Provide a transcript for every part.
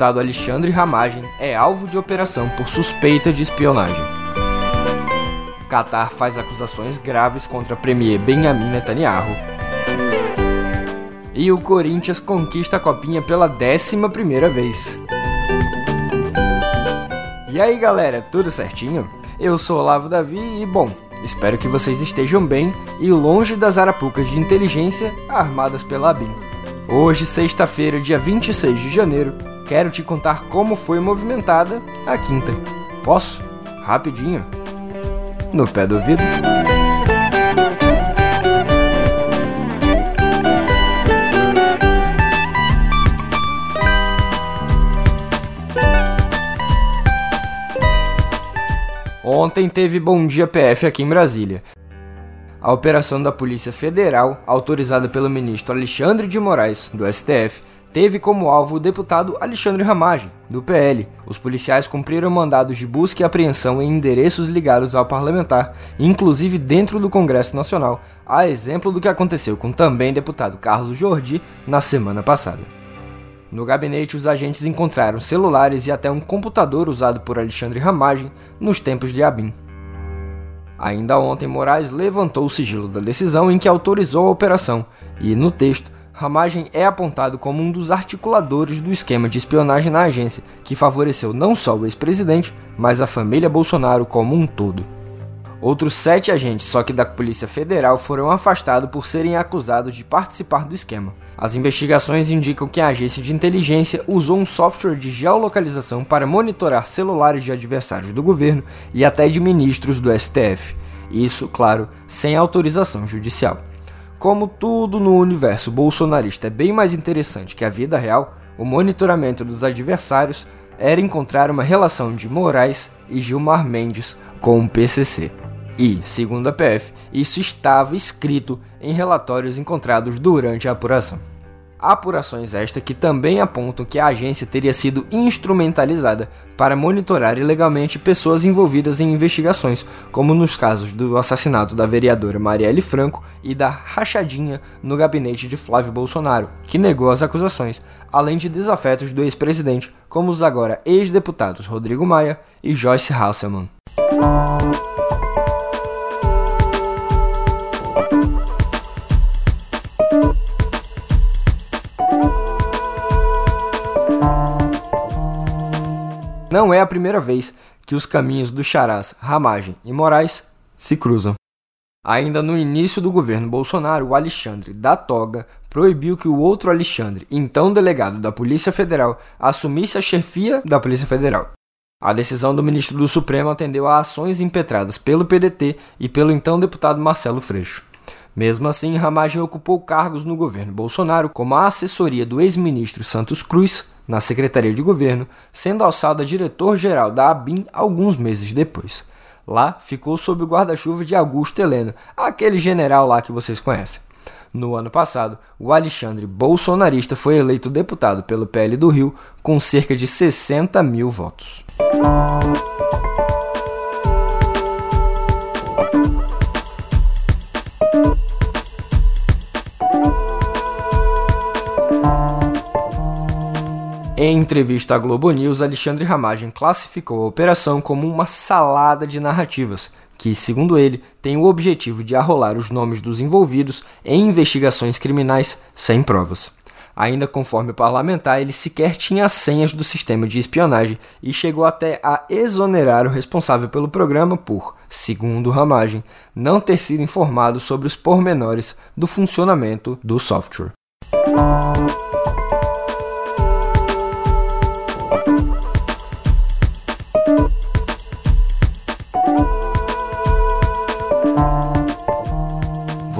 deputado Alexandre Ramagem é alvo de operação por suspeita de espionagem. Qatar faz acusações graves contra premier Benjamin Netanyahu. E o Corinthians conquista a copinha pela décima primeira vez. E aí galera, tudo certinho? Eu sou Olavo Davi e bom, espero que vocês estejam bem e longe das arapucas de inteligência armadas pela ABIN. Hoje, sexta-feira, dia 26 de janeiro, quero te contar como foi movimentada a quinta. Posso? Rapidinho. No pé do ouvido. Ontem teve Bom Dia PF aqui em Brasília. A operação da Polícia Federal, autorizada pelo ministro Alexandre de Moraes, do STF, teve como alvo o deputado Alexandre Ramagem, do PL. Os policiais cumpriram mandados de busca e apreensão em endereços ligados ao parlamentar, inclusive dentro do Congresso Nacional, a exemplo do que aconteceu com também deputado Carlos Jordi na semana passada. No gabinete, os agentes encontraram celulares e até um computador usado por Alexandre Ramagem nos tempos de Abin. Ainda ontem, Moraes levantou o sigilo da decisão em que autorizou a operação, e no texto, Ramagem é apontado como um dos articuladores do esquema de espionagem na agência, que favoreceu não só o ex-presidente, mas a família Bolsonaro como um todo. Outros sete agentes, só que da Polícia Federal, foram afastados por serem acusados de participar do esquema. As investigações indicam que a agência de inteligência usou um software de geolocalização para monitorar celulares de adversários do governo e até de ministros do STF. Isso, claro, sem autorização judicial. Como tudo no universo bolsonarista é bem mais interessante que a vida real, o monitoramento dos adversários era encontrar uma relação de Moraes e Gilmar Mendes com o PCC. E, segundo a PF, isso estava escrito em relatórios encontrados durante a apuração. Apurações estas que também apontam que a agência teria sido instrumentalizada para monitorar ilegalmente pessoas envolvidas em investigações, como nos casos do assassinato da vereadora Marielle Franco e da rachadinha no gabinete de Flávio Bolsonaro, que negou as acusações, além de desafetos do ex-presidente, como os agora ex-deputados Rodrigo Maia e Joyce Hasselman. Não é a primeira vez que os caminhos do Charás, Ramagem e Moraes se cruzam. Ainda no início do governo Bolsonaro, o Alexandre da Toga proibiu que o outro Alexandre, então delegado da Polícia Federal, assumisse a chefia da Polícia Federal. A decisão do ministro do Supremo atendeu a ações impetradas pelo PDT e pelo então deputado Marcelo Freixo. Mesmo assim, Ramagem ocupou cargos no governo Bolsonaro, como a assessoria do ex-ministro Santos Cruz na Secretaria de Governo, sendo alçado a diretor-geral da ABIN alguns meses depois. Lá ficou sob o guarda-chuva de Augusto Heleno, aquele general lá que vocês conhecem. No ano passado, o Alexandre Bolsonarista foi eleito deputado pelo PL do Rio com cerca de 60 mil votos. Em entrevista à Globo News, Alexandre Ramagem classificou a operação como uma salada de narrativas, que, segundo ele, tem o objetivo de arrolar os nomes dos envolvidos em investigações criminais sem provas. Ainda conforme o parlamentar, ele sequer tinha as senhas do sistema de espionagem e chegou até a exonerar o responsável pelo programa por, segundo Ramagem, não ter sido informado sobre os pormenores do funcionamento do software.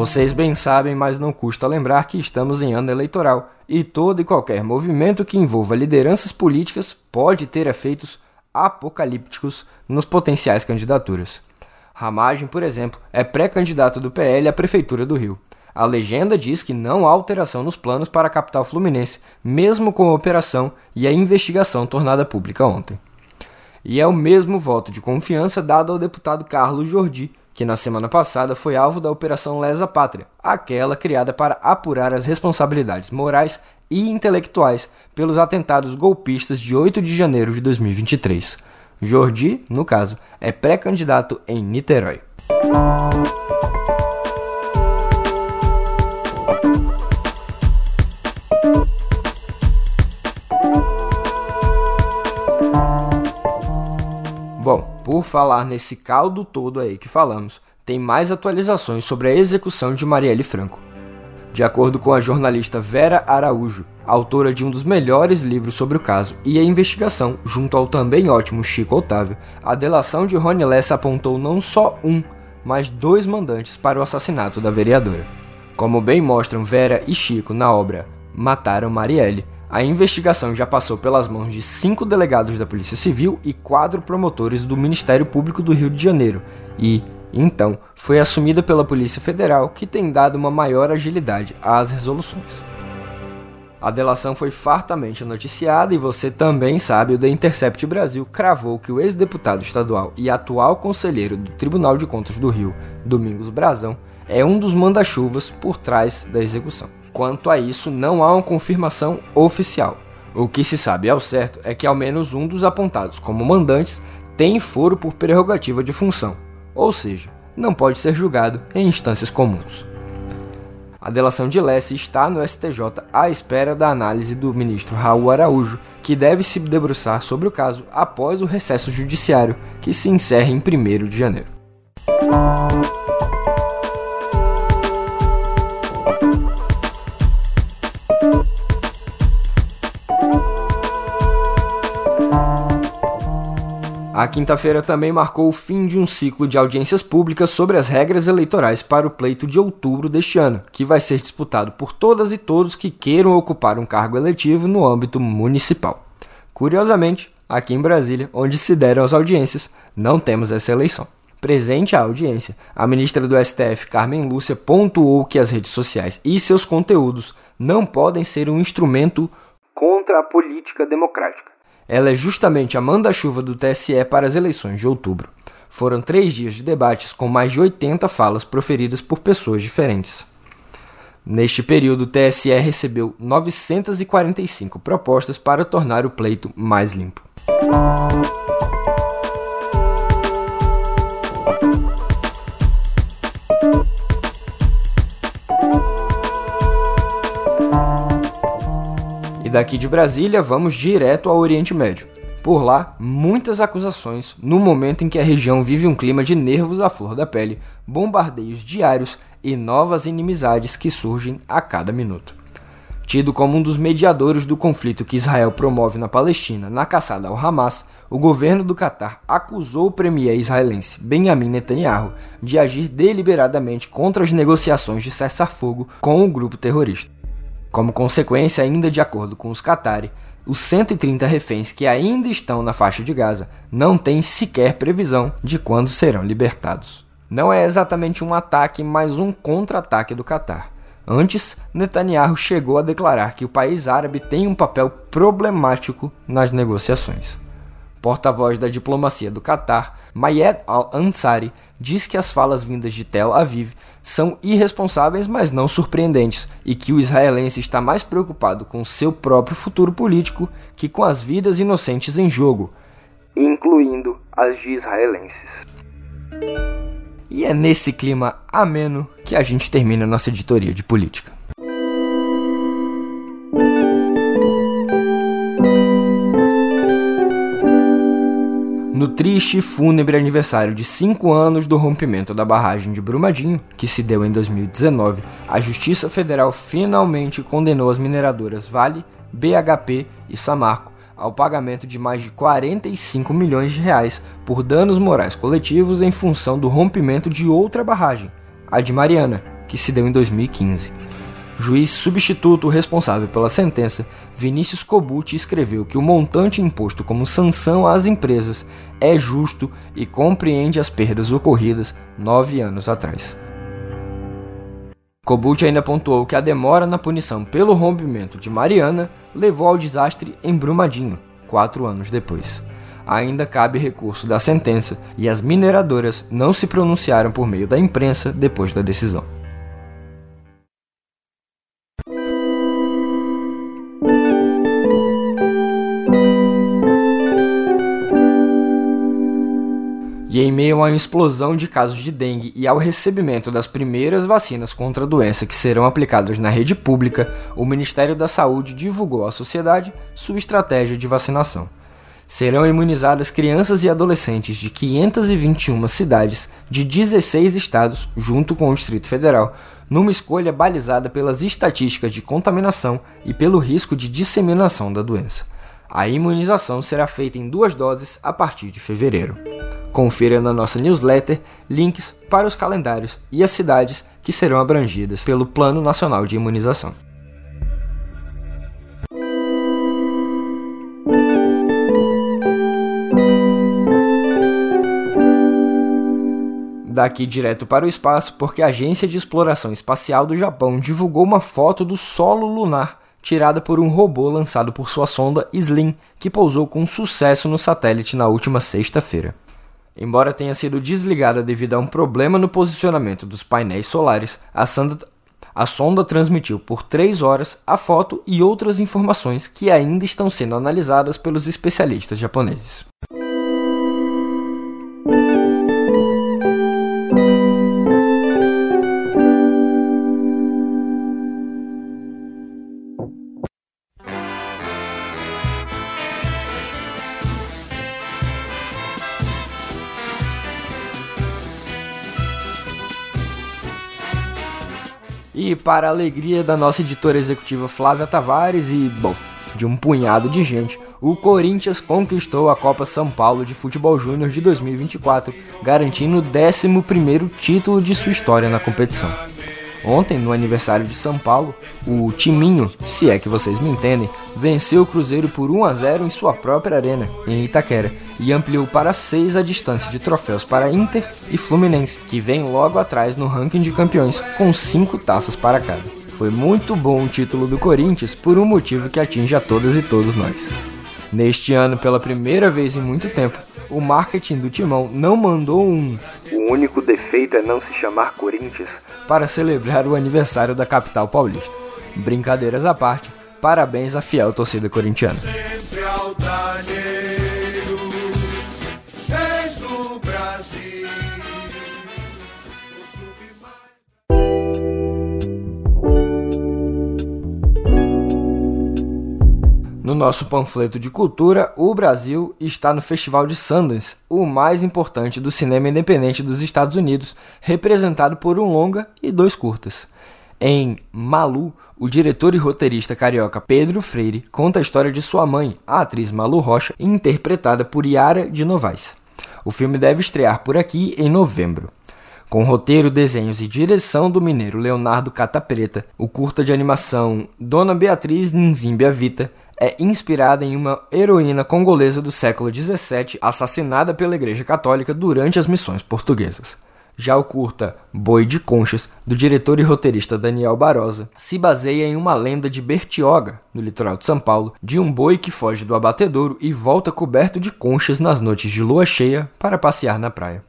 Vocês bem sabem, mas não custa lembrar que estamos em ano eleitoral e todo e qualquer movimento que envolva lideranças políticas pode ter efeitos apocalípticos nos potenciais candidaturas. Ramagem, por exemplo, é pré-candidato do PL à Prefeitura do Rio. A legenda diz que não há alteração nos planos para a capital fluminense, mesmo com a operação e a investigação tornada pública ontem. E é o mesmo voto de confiança dado ao deputado Carlos Jordi, que na semana passada foi alvo da Operação Lesa Pátria, aquela criada para apurar as responsabilidades morais e intelectuais pelos atentados golpistas de 8 de janeiro de 2023. Jordi, no caso, é pré-candidato em Niterói. Por falar nesse caldo todo aí que falamos, tem mais atualizações sobre a execução de Marielle Franco. De acordo com a jornalista Vera Araújo, autora de um dos melhores livros sobre o caso e a investigação, junto ao também ótimo Chico Otávio, a delação de Rony Lessa apontou não só um, mas dois mandantes para o assassinato da vereadora. Como bem mostram Vera e Chico na obra Mataram Marielle, a investigação já passou pelas mãos de cinco delegados da Polícia Civil e quatro promotores do Ministério Público do Rio de Janeiro e, então, foi assumida pela Polícia Federal, que tem dado uma maior agilidade às resoluções. A delação foi fartamente noticiada e você também sabe, o The Intercept Brasil cravou que o ex-deputado estadual e atual conselheiro do Tribunal de Contas do Rio, Domingos Brazão, é um dos manda-chuvas por trás da execução. Quanto a isso, não há uma confirmação oficial. O que se sabe ao certo é que ao menos um dos apontados como mandantes tem foro por prerrogativa de função, ou seja, não pode ser julgado em instâncias comuns. A delação de Lesse está no STJ à espera da análise do ministro Raul Araújo, que deve se debruçar sobre o caso após o recesso judiciário, que se encerra em 1 de janeiro. A quinta-feira também marcou o fim de um ciclo de audiências públicas sobre as regras eleitorais para o pleito de outubro deste ano, que vai ser disputado por todas e todos que queiram ocupar um cargo eletivo no âmbito municipal. Curiosamente, aqui em Brasília, onde se deram as audiências, não temos essa eleição. Presente à audiência, a ministra do STF, Carmen Lúcia, pontuou que as redes sociais e seus conteúdos não podem ser um instrumento contra a política democrática ela é justamente a manda-chuva do TSE para as eleições de outubro. Foram três dias de debates com mais de 80 falas proferidas por pessoas diferentes. Neste período, o TSE recebeu 945 propostas para tornar o pleito mais limpo. E daqui de Brasília, vamos direto ao Oriente Médio. Por lá, muitas acusações no momento em que a região vive um clima de nervos à flor da pele, bombardeios diários e novas inimizades que surgem a cada minuto. Tido como um dos mediadores do conflito que Israel promove na Palestina na caçada ao Hamas, o governo do Catar acusou o premier israelense Benjamin Netanyahu de agir deliberadamente contra as negociações de cessar-fogo com o grupo terrorista. Como consequência, ainda de acordo com os Qatari, os 130 reféns que ainda estão na faixa de Gaza não têm sequer previsão de quando serão libertados. Não é exatamente um ataque, mas um contra-ataque do Catar. Antes, Netanyahu chegou a declarar que o país árabe tem um papel problemático nas negociações porta-voz da diplomacia do Catar, Mayed al-Ansari, diz que as falas vindas de Tel Aviv são irresponsáveis, mas não surpreendentes, e que o israelense está mais preocupado com seu próprio futuro político que com as vidas inocentes em jogo, incluindo as de israelenses. E é nesse clima ameno que a gente termina nossa editoria de política. No triste e fúnebre aniversário de 5 anos do rompimento da barragem de Brumadinho, que se deu em 2019, a Justiça Federal finalmente condenou as mineradoras Vale, BHP e Samarco ao pagamento de mais de 45 milhões de reais por danos morais coletivos em função do rompimento de outra barragem, a de Mariana, que se deu em 2015. Juiz substituto responsável pela sentença, Vinícius Cobucci escreveu que o montante imposto como sanção às empresas é justo e compreende as perdas ocorridas nove anos atrás. Cobucci ainda pontuou que a demora na punição pelo rompimento de Mariana levou ao desastre em Brumadinho, quatro anos depois. ainda cabe recurso da sentença e as mineradoras não se pronunciaram por meio da imprensa depois da decisão. Em meio a uma explosão de casos de dengue e ao recebimento das primeiras vacinas contra a doença que serão aplicadas na rede pública, o Ministério da Saúde divulgou à sociedade sua estratégia de vacinação. Serão imunizadas crianças e adolescentes de 521 cidades de 16 estados, junto com o Distrito Federal, numa escolha balizada pelas estatísticas de contaminação e pelo risco de disseminação da doença. A imunização será feita em duas doses a partir de fevereiro. Confira na nossa newsletter links para os calendários e as cidades que serão abrangidas pelo Plano Nacional de Imunização. Daqui direto para o espaço, porque a Agência de Exploração Espacial do Japão divulgou uma foto do solo lunar tirada por um robô lançado por sua sonda Slim, que pousou com sucesso no satélite na última sexta-feira. Embora tenha sido desligada devido a um problema no posicionamento dos painéis solares, a sonda, a sonda transmitiu por 3 horas a foto e outras informações que ainda estão sendo analisadas pelos especialistas japoneses. E para a alegria da nossa editora executiva Flávia Tavares e, bom, de um punhado de gente, o Corinthians conquistou a Copa São Paulo de Futebol Júnior de 2024, garantindo o 11º título de sua história na competição. Ontem, no aniversário de São Paulo, o Timinho, se é que vocês me entendem, venceu o Cruzeiro por 1 a 0 em sua própria arena, em Itaquera, e ampliou para 6 a distância de troféus para Inter e Fluminense, que vem logo atrás no ranking de campeões, com 5 taças para cada. Foi muito bom o título do Corinthians por um motivo que atinge a todas e todos nós. Neste ano, pela primeira vez em muito tempo, o marketing do Timão não mandou um O único defeito é não se chamar Corinthians para celebrar o aniversário da capital paulista. Brincadeiras à parte, parabéns à fiel torcida corintiana. No nosso panfleto de cultura, o Brasil está no Festival de Sundance, o mais importante do cinema independente dos Estados Unidos, representado por um longa e dois curtas. Em Malu, o diretor e roteirista carioca Pedro Freire conta a história de sua mãe, a atriz Malu Rocha, interpretada por Yara de Novaes. O filme deve estrear por aqui em novembro. Com roteiro, desenhos e direção do mineiro Leonardo Catapreta, o curta de animação Dona Beatriz Nzimbia Vita é inspirada em uma heroína congolesa do século XVII assassinada pela Igreja Católica durante as missões portuguesas. Já o curta Boi de Conchas, do diretor e roteirista Daniel Barosa, se baseia em uma lenda de Bertioga, no litoral de São Paulo, de um boi que foge do abatedouro e volta coberto de conchas nas noites de lua cheia para passear na praia.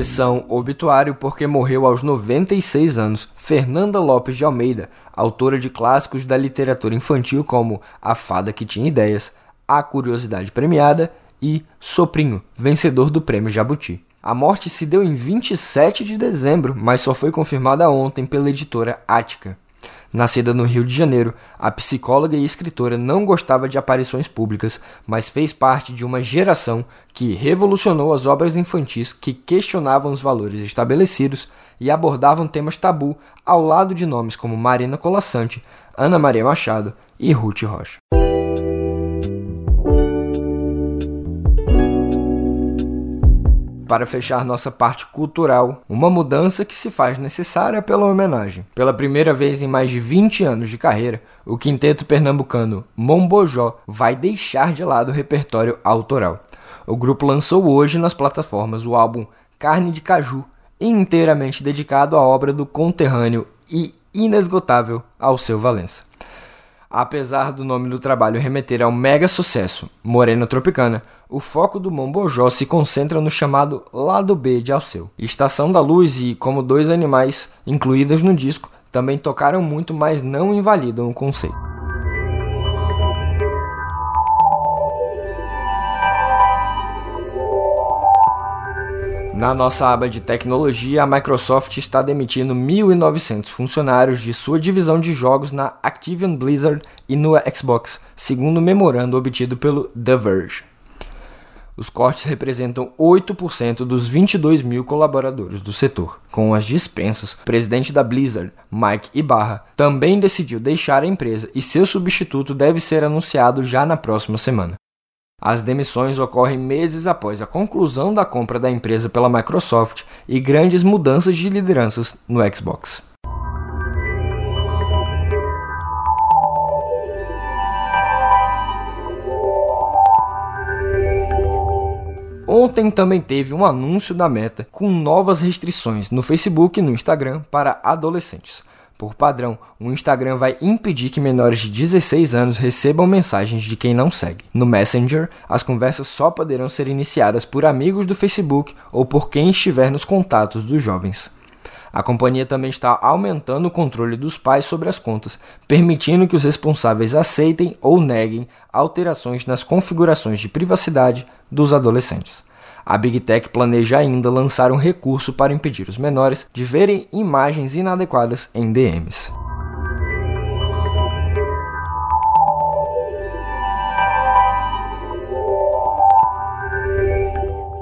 Sessão Obituário porque morreu aos 96 anos Fernanda Lopes de Almeida, autora de clássicos da literatura infantil como A Fada que Tinha Ideias, A Curiosidade Premiada e Soprinho, vencedor do Prêmio Jabuti. A morte se deu em 27 de dezembro, mas só foi confirmada ontem pela editora Ática. Nascida no Rio de Janeiro, a psicóloga e escritora não gostava de aparições públicas, mas fez parte de uma geração que revolucionou as obras infantis que questionavam os valores estabelecidos e abordavam temas tabu ao lado de nomes como Marina Colassante, Ana Maria Machado e Ruth Rocha. Para fechar nossa parte cultural, uma mudança que se faz necessária pela homenagem. Pela primeira vez em mais de 20 anos de carreira, o quinteto pernambucano Mombojó vai deixar de lado o repertório autoral. O grupo lançou hoje nas plataformas o álbum Carne de Caju, inteiramente dedicado à obra do conterrâneo e inesgotável Alceu Valença. Apesar do nome do trabalho remeter ao mega sucesso Morena Tropicana, o foco do Mombojó se concentra no chamado lado B de Alceu. Estação da Luz e Como Dois Animais, incluídas no disco, também tocaram muito, mas não invalidam o conceito. Na nossa aba de tecnologia, a Microsoft está demitindo 1.900 funcionários de sua divisão de jogos na Activision Blizzard e no Xbox, segundo o memorando obtido pelo The Verge. Os cortes representam 8% dos 22 mil colaboradores do setor. Com as dispensas, o presidente da Blizzard, Mike Ibarra, também decidiu deixar a empresa e seu substituto deve ser anunciado já na próxima semana. As demissões ocorrem meses após a conclusão da compra da empresa pela Microsoft e grandes mudanças de lideranças no Xbox. Ontem também teve um anúncio da Meta com novas restrições no Facebook e no Instagram para adolescentes. Por padrão, o Instagram vai impedir que menores de 16 anos recebam mensagens de quem não segue. No Messenger, as conversas só poderão ser iniciadas por amigos do Facebook ou por quem estiver nos contatos dos jovens. A companhia também está aumentando o controle dos pais sobre as contas, permitindo que os responsáveis aceitem ou neguem alterações nas configurações de privacidade dos adolescentes. A Big Tech planeja ainda lançar um recurso para impedir os menores de verem imagens inadequadas em DMs.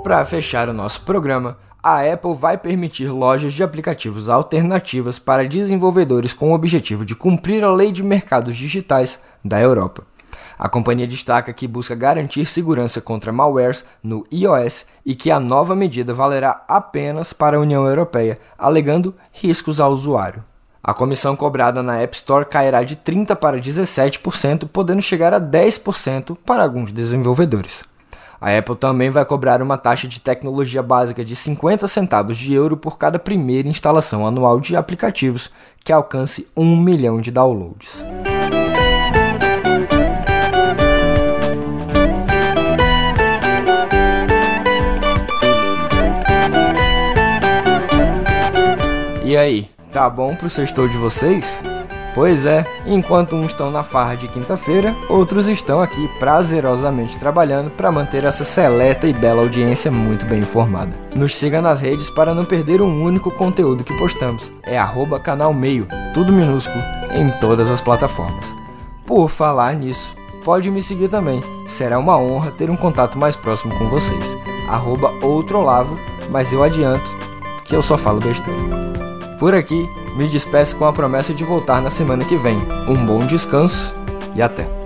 Para fechar o nosso programa, a Apple vai permitir lojas de aplicativos alternativas para desenvolvedores com o objetivo de cumprir a lei de mercados digitais da Europa. A companhia destaca que busca garantir segurança contra malwares no iOS e que a nova medida valerá apenas para a União Europeia, alegando riscos ao usuário. A comissão cobrada na App Store cairá de 30% para 17%, podendo chegar a 10% para alguns desenvolvedores. A Apple também vai cobrar uma taxa de tecnologia básica de 50 centavos de euro por cada primeira instalação anual de aplicativos que alcance 1 milhão de downloads. E aí, tá bom pro sextou de vocês? Pois é, enquanto uns estão na farra de quinta-feira, outros estão aqui prazerosamente trabalhando para manter essa seleta e bela audiência muito bem informada. Nos siga nas redes para não perder um único conteúdo que postamos. É canal meio, tudo minúsculo, em todas as plataformas. Por falar nisso, pode me seguir também. Será uma honra ter um contato mais próximo com vocês. Arroba outrolavo, mas eu adianto que eu só falo besteira. Por aqui, me despeço com a promessa de voltar na semana que vem. Um bom descanso e até!